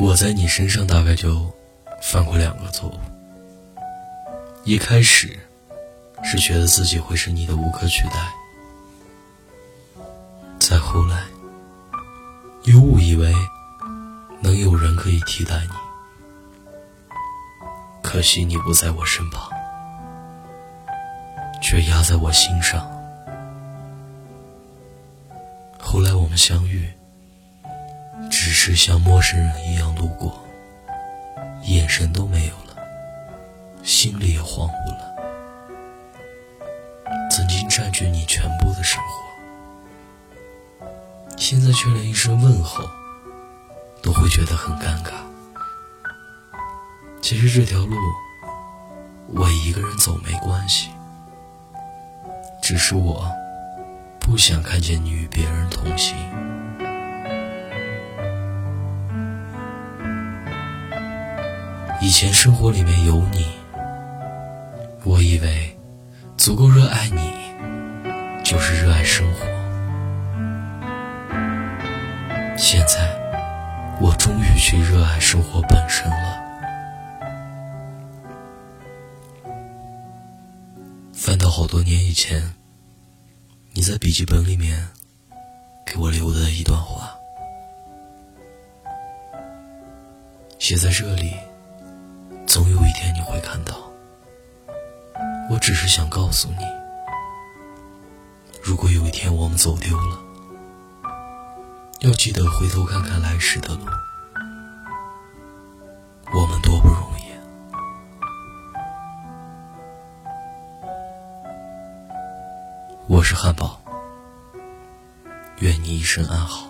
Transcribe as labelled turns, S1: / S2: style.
S1: 我在你身上大概就犯过两个错误。一开始是觉得自己会是你的无可取代，再后来又误以为能有人可以替代你。可惜你不在我身旁，却压在我心上。后来我们相遇，只是像陌生人一样路过，眼神都没有了，心里也荒芜了。曾经占据你全部的生活，现在却连一声问候都会觉得很尴尬。其实这条路，我一个人走没关系，只是我不想看见你与别人同行。以前生活里面有你，我以为足够热爱你，就是热爱生活。现在，我终于去热爱生活本身了。翻到好多年以前，你在笔记本里面给我留的一段话，写在这里，总有一天你会看到。我只是想告诉你，如果有一天我们走丢了，要记得回头看看来时的路，我们多不容易。我是汉堡，愿你一生安好。